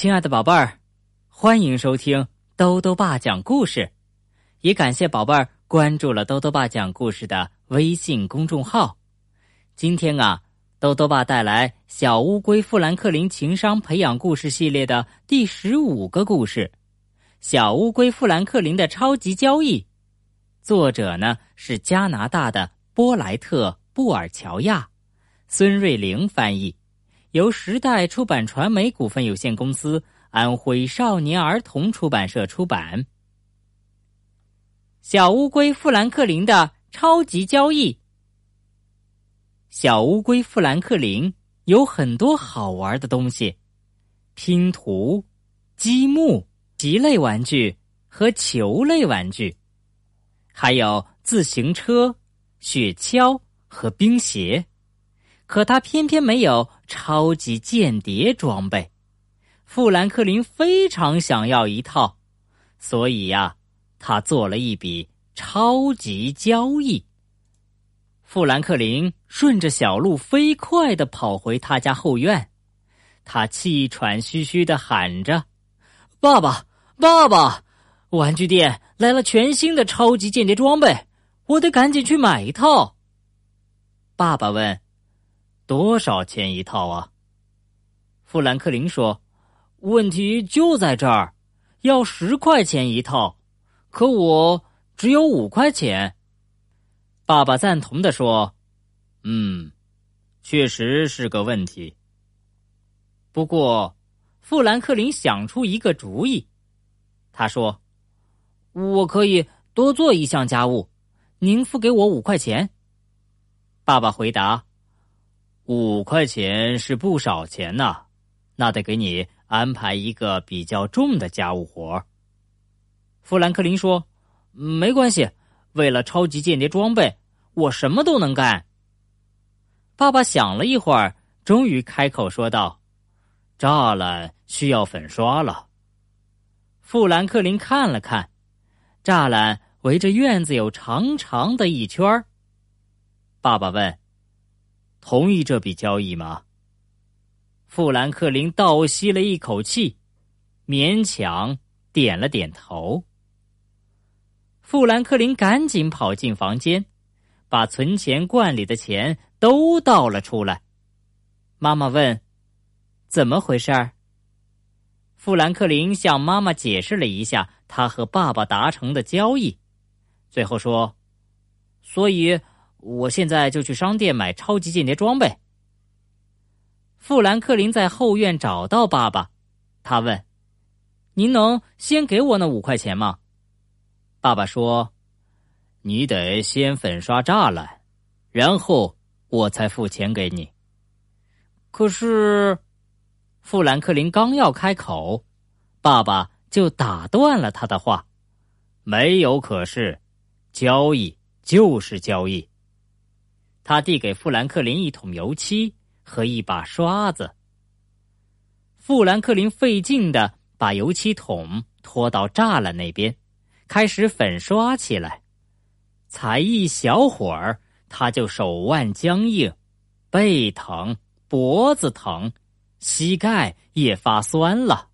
亲爱的宝贝儿，欢迎收听兜兜爸讲故事，也感谢宝贝儿关注了兜兜爸讲故事的微信公众号。今天啊，兜兜爸带来《小乌龟富兰克林情商培养故事系列》的第十五个故事《小乌龟富兰克林的超级交易》，作者呢是加拿大的波莱特·布尔乔亚，孙瑞玲翻译。由时代出版传媒股份有限公司、安徽少年儿童出版社出版。小乌龟富兰克林的超级交易。小乌龟富兰克林有很多好玩的东西：拼图、积木、棋类玩具和球类玩具，还有自行车、雪橇和冰鞋。可他偏偏没有超级间谍装备，富兰克林非常想要一套，所以呀，他做了一笔超级交易。富兰克林顺着小路飞快的跑回他家后院，他气喘吁吁的喊着：“爸爸，爸爸，玩具店来了全新的超级间谍装备，我得赶紧去买一套。”爸爸问。多少钱一套啊？富兰克林说：“问题就在这儿，要十块钱一套，可我只有五块钱。”爸爸赞同的说：“嗯，确实是个问题。不过，富兰克林想出一个主意，他说：‘我可以多做一项家务，您付给我五块钱。’”爸爸回答。五块钱是不少钱呐，那得给你安排一个比较重的家务活。富兰克林说：“没关系，为了超级间谍装备，我什么都能干。”爸爸想了一会儿，终于开口说道：“栅栏需要粉刷了。”富兰克林看了看，栅栏围着院子有长长的一圈爸爸问。同意这笔交易吗？富兰克林倒吸了一口气，勉强点了点头。富兰克林赶紧跑进房间，把存钱罐里的钱都倒了出来。妈妈问：“怎么回事？”富兰克林向妈妈解释了一下他和爸爸达成的交易，最后说：“所以。”我现在就去商店买超级间谍装备。富兰克林在后院找到爸爸，他问：“您能先给我那五块钱吗？”爸爸说：“你得先粉刷栅栏，然后我才付钱给你。”可是，富兰克林刚要开口，爸爸就打断了他的话：“没有可是，交易就是交易。”他递给富兰克林一桶油漆和一把刷子。富兰克林费劲的把油漆桶拖到栅栏那边，开始粉刷起来。才一小会儿，他就手腕僵硬，背疼，脖子疼，膝盖也发酸了。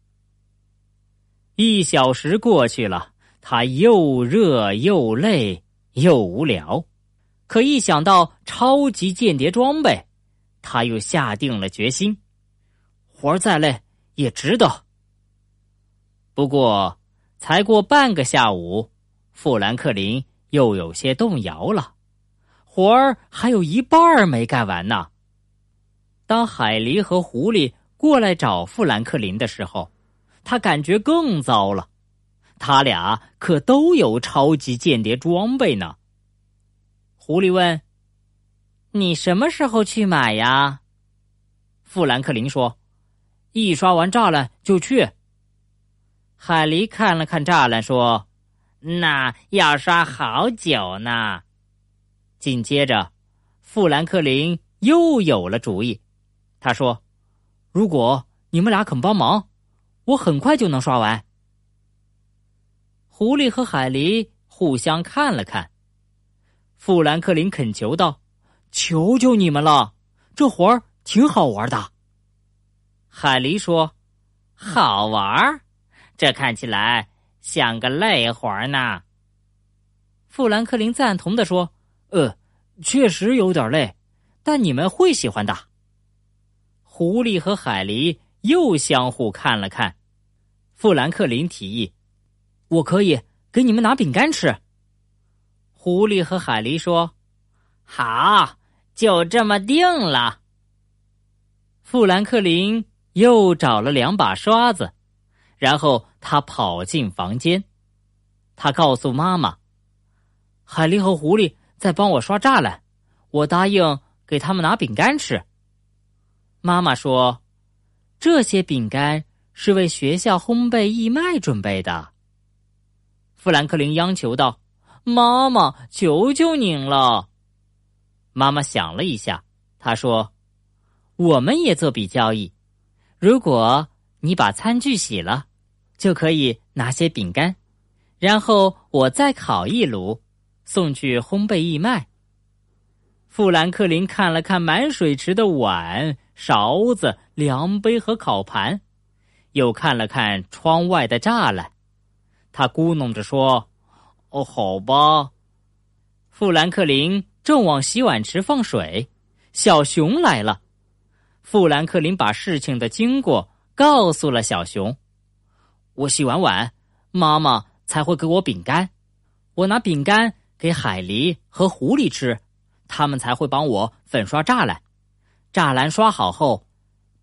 一小时过去了，他又热又累又无聊。可一想到超级间谍装备，他又下定了决心，活儿再累也值得。不过，才过半个下午，富兰克林又有些动摇了，活儿还有一半没干完呢。当海狸和狐狸过来找富兰克林的时候，他感觉更糟了，他俩可都有超级间谍装备呢。狐狸问：“你什么时候去买呀？”富兰克林说：“一刷完栅栏就去。”海狸看了看栅栏，说：“那要刷好久呢。”紧接着，富兰克林又有了主意，他说：“如果你们俩肯帮忙，我很快就能刷完。”狐狸和海狸互相看了看。富兰克林恳求道：“求求你们了，这活儿挺好玩的。”海狸说：“好玩儿，这看起来像个累活儿呢。富兰克林赞同的说：“呃，确实有点累，但你们会喜欢的。”狐狸和海狸又相互看了看。富兰克林提议：“我可以给你们拿饼干吃。”狐狸和海狸说：“好，就这么定了。”富兰克林又找了两把刷子，然后他跑进房间。他告诉妈妈：“海狸和狐狸在帮我刷栅栏，我答应给他们拿饼干吃。”妈妈说：“这些饼干是为学校烘焙义卖准备的。”富兰克林央求道：“妈妈，求求您了！”妈妈想了一下，她说。我们也做笔交易，如果你把餐具洗了，就可以拿些饼干，然后我再烤一炉，送去烘焙义卖。富兰克林看了看满水池的碗、勺子、量杯和烤盘，又看了看窗外的栅栏，他咕哝着说：“哦，好吧。”富兰克林正往洗碗池放水，小熊来了。富兰克林把事情的经过告诉了小熊。我洗完碗，妈妈才会给我饼干。我拿饼干给海狸和狐狸吃，他们才会帮我粉刷栅栏。栅栏刷好后，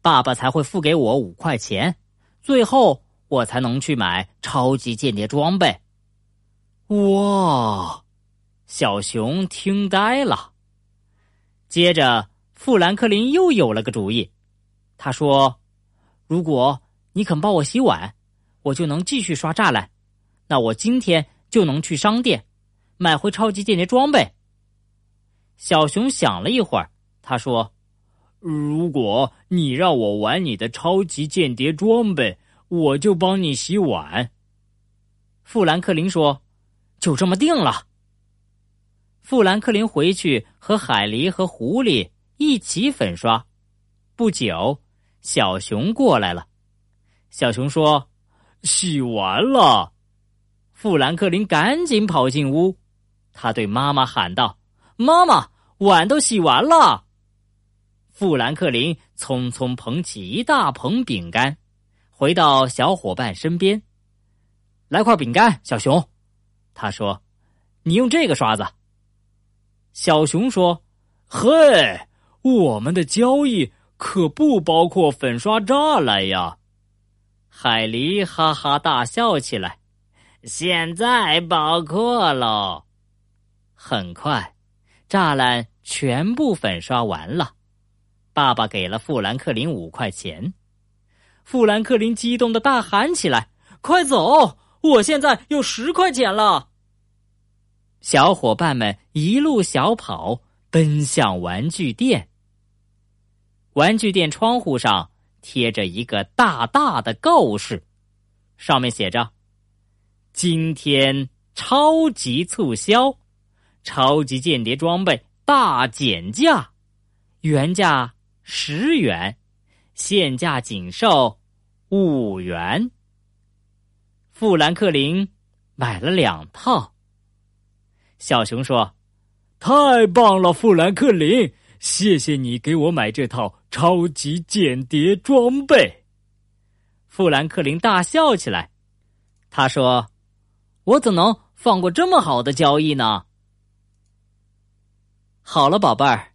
爸爸才会付给我五块钱。最后，我才能去买超级间谍装备。哇！小熊听呆了。接着。富兰克林又有了个主意，他说：“如果你肯帮我洗碗，我就能继续刷栅栏。那我今天就能去商店买回超级间谍装备。”小熊想了一会儿，他说：“如果你让我玩你的超级间谍装备，我就帮你洗碗。”富兰克林说：“就这么定了。”富兰克林回去和海狸和狐狸。一起粉刷，不久，小熊过来了。小熊说：“洗完了。”富兰克林赶紧跑进屋，他对妈妈喊道：“妈妈，碗都洗完了。”富兰克林匆匆捧起一大捧饼干，回到小伙伴身边，来块饼干，小熊。他说：“你用这个刷子。”小熊说：“嘿。”我们的交易可不包括粉刷栅栏呀！海狸哈哈大笑起来。现在包括喽。很快，栅栏全部粉刷完了。爸爸给了富兰克林五块钱。富兰克林激动的大喊起来：“快走！我现在有十块钱了！”小伙伴们一路小跑奔向玩具店。玩具店窗户上贴着一个大大的告示，上面写着：“今天超级促销，超级间谍装备大减价，原价十元，现价仅售五元。”富兰克林买了两套。小熊说：“太棒了，富兰克林！谢谢你给我买这套。”超级间谍装备，富兰克林大笑起来。他说：“我怎能放过这么好的交易呢？”好了，宝贝儿，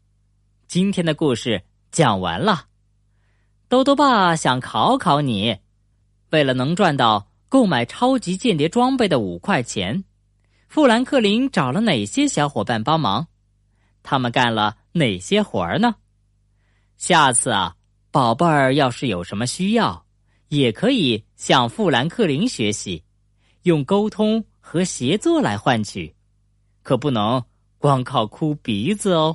今天的故事讲完了。兜兜爸想考考你：为了能赚到购买超级间谍装备的五块钱，富兰克林找了哪些小伙伴帮忙？他们干了哪些活儿呢？下次啊，宝贝儿要是有什么需要，也可以向富兰克林学习，用沟通和协作来换取，可不能光靠哭鼻子哦。